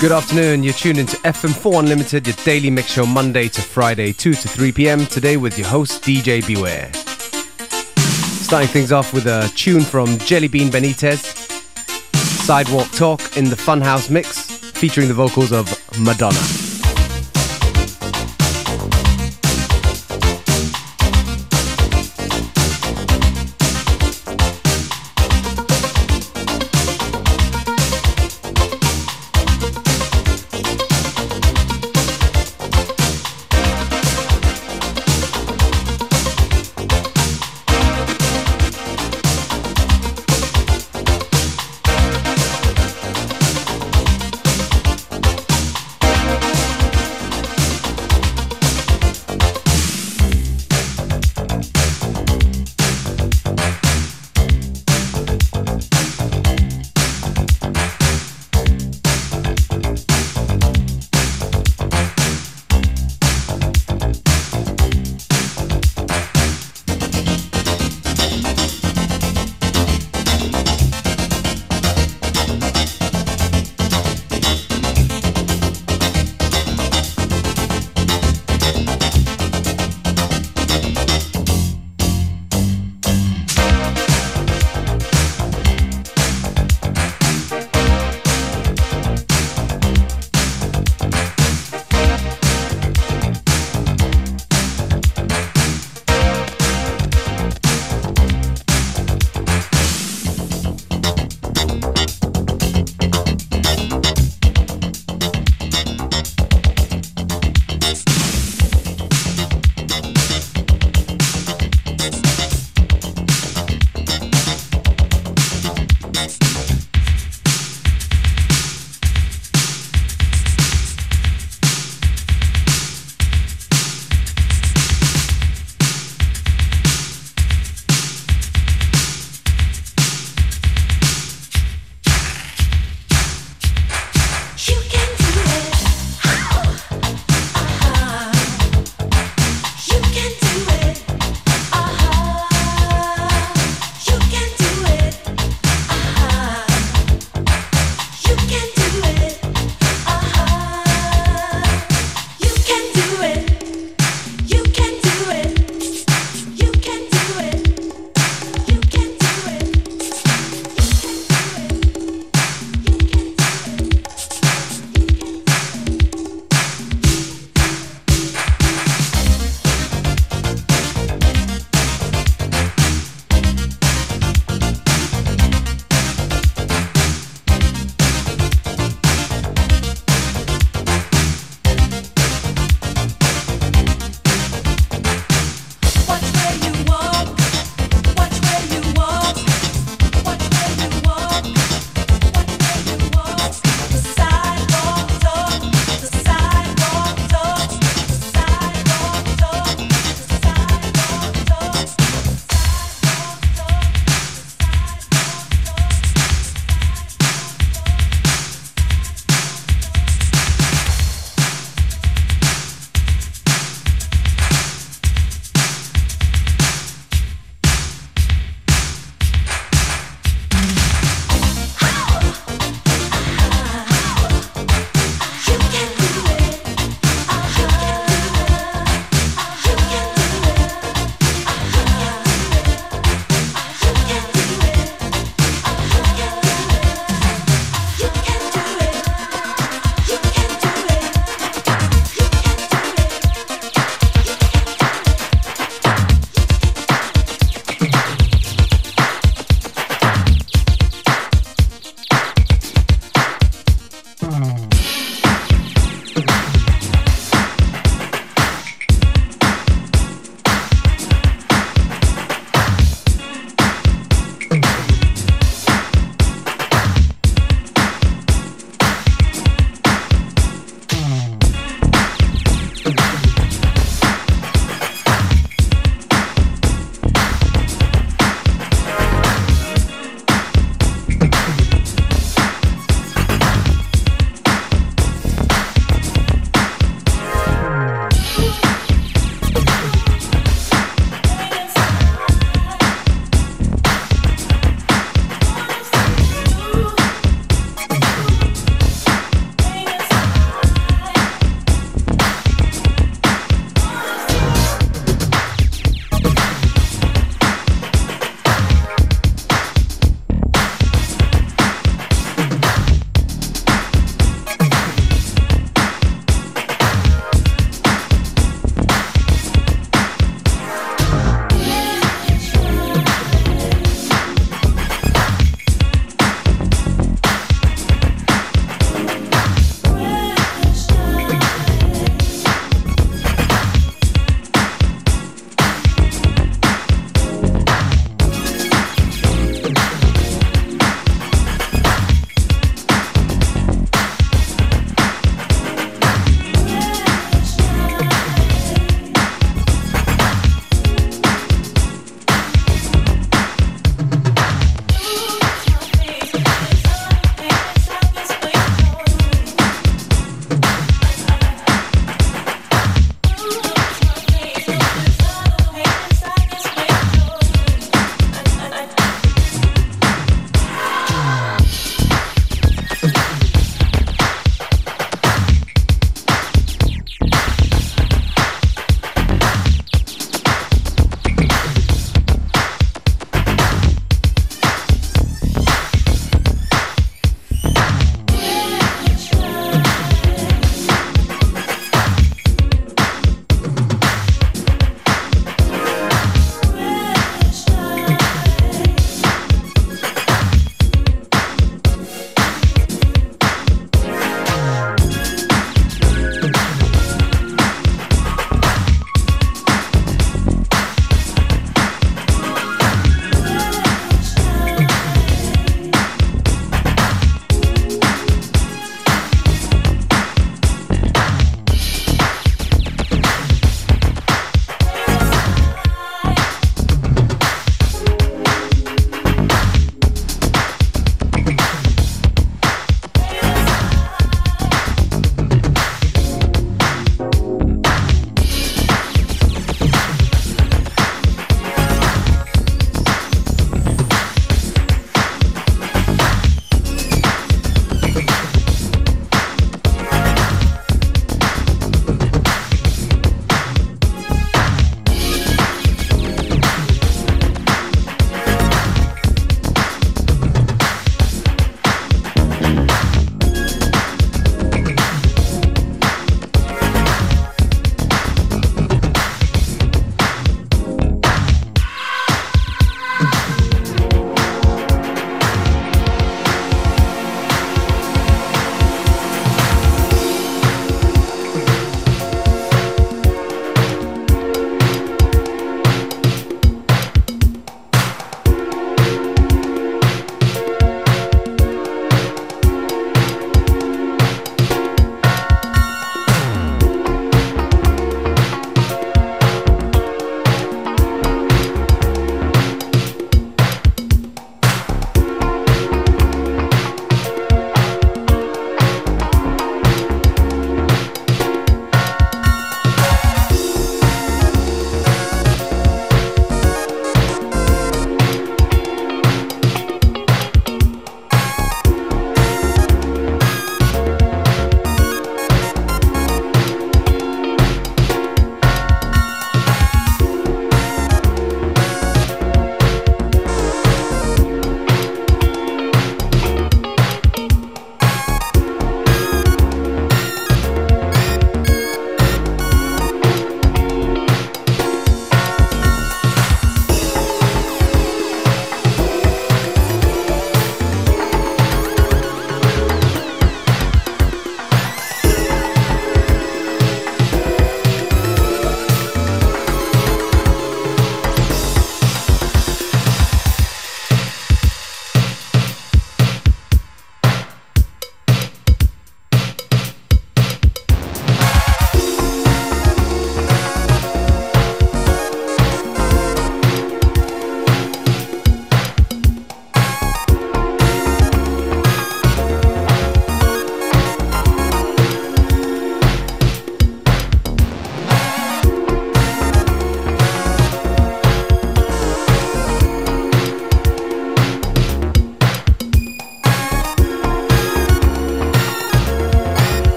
Good afternoon. You're tuned into FM4 Unlimited, your daily mix show Monday to Friday, 2 to 3 p.m. Today with your host, DJ Beware. Starting things off with a tune from Jellybean Benitez, Sidewalk Talk in the Funhouse mix, featuring the vocals of Madonna.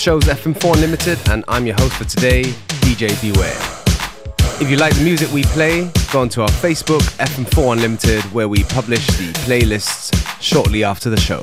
The name of the show is FM4 Limited, and I'm your host for today, DJ Beware. If you like the music we play, go onto our Facebook, FM4 Unlimited, where we publish the playlists shortly after the show.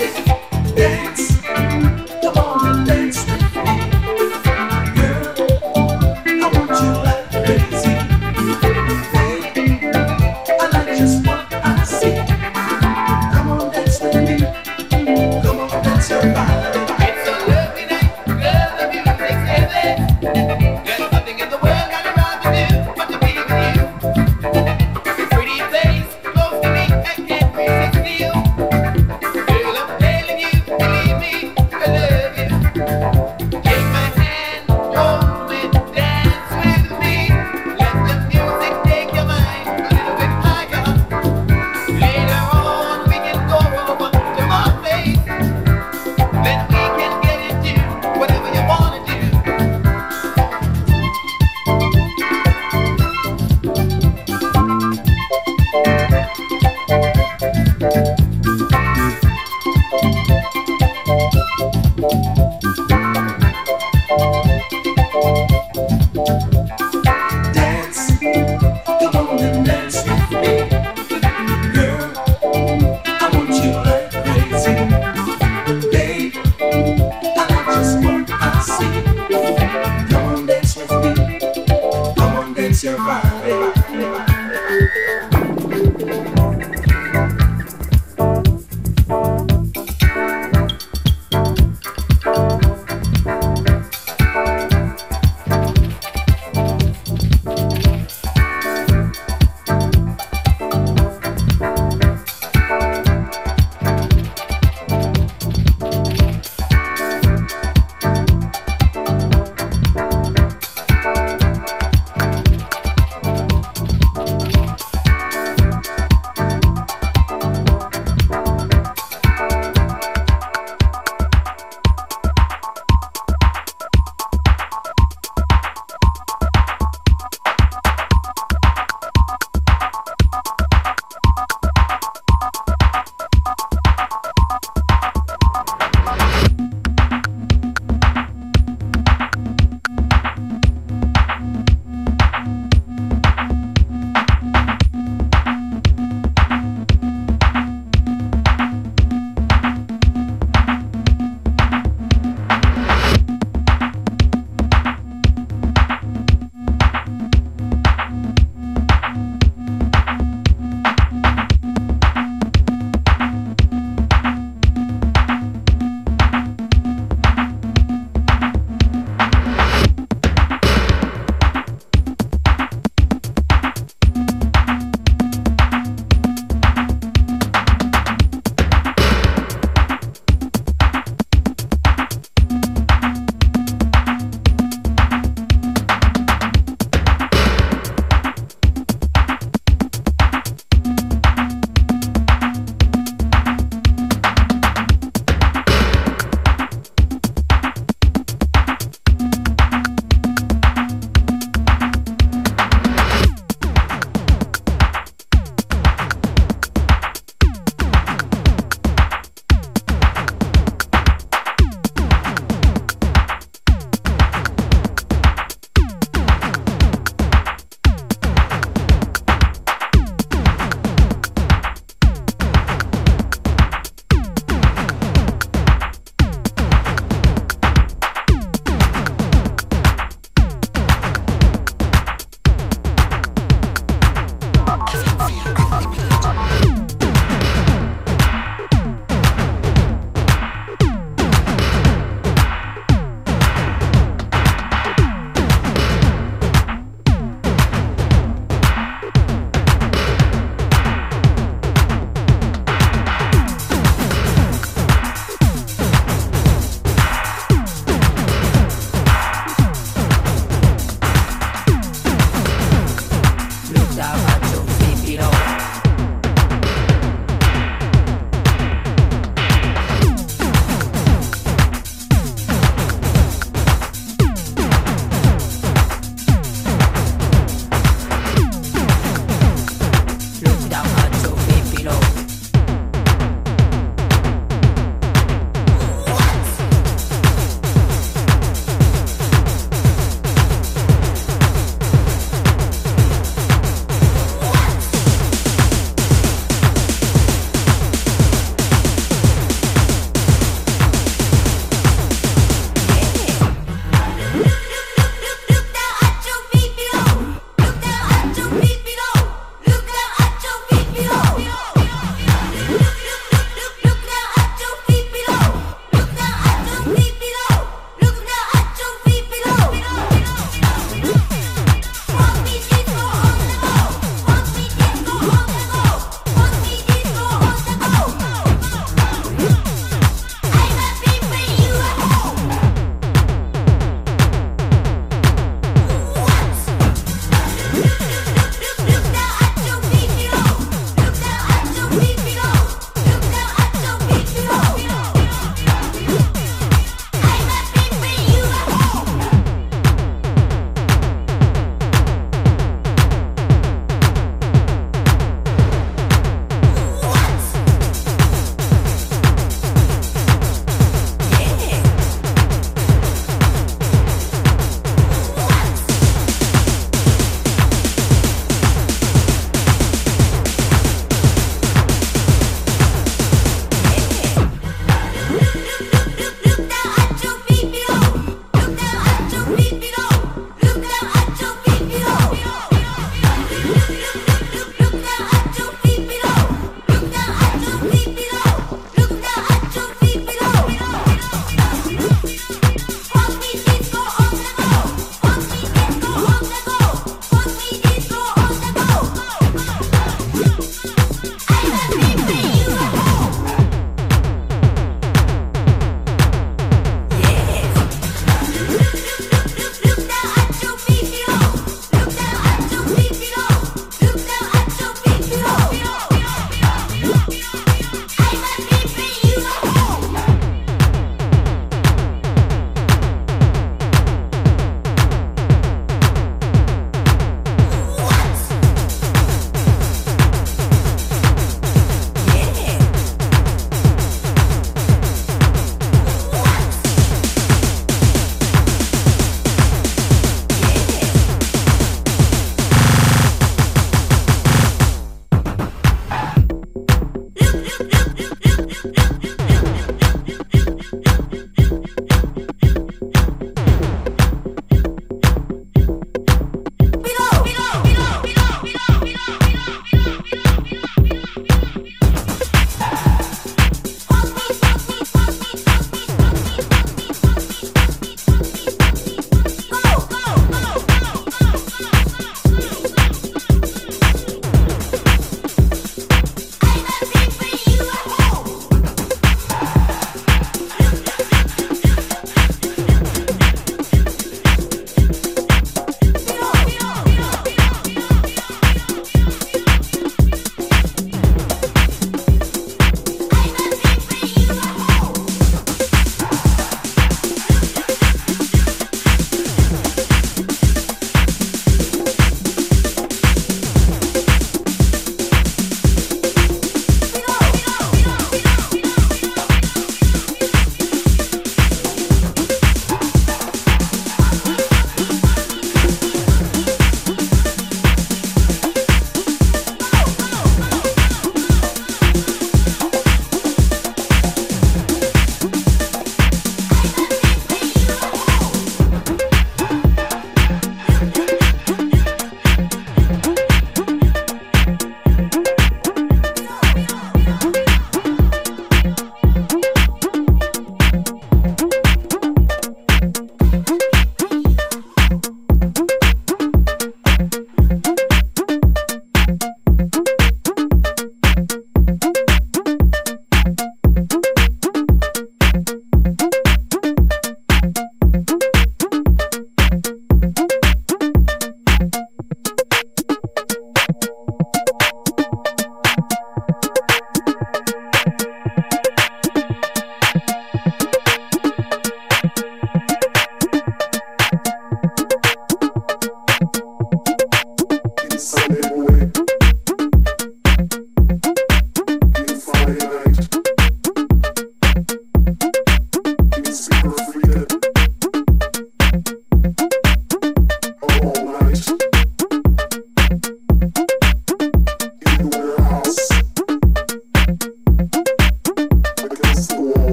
Música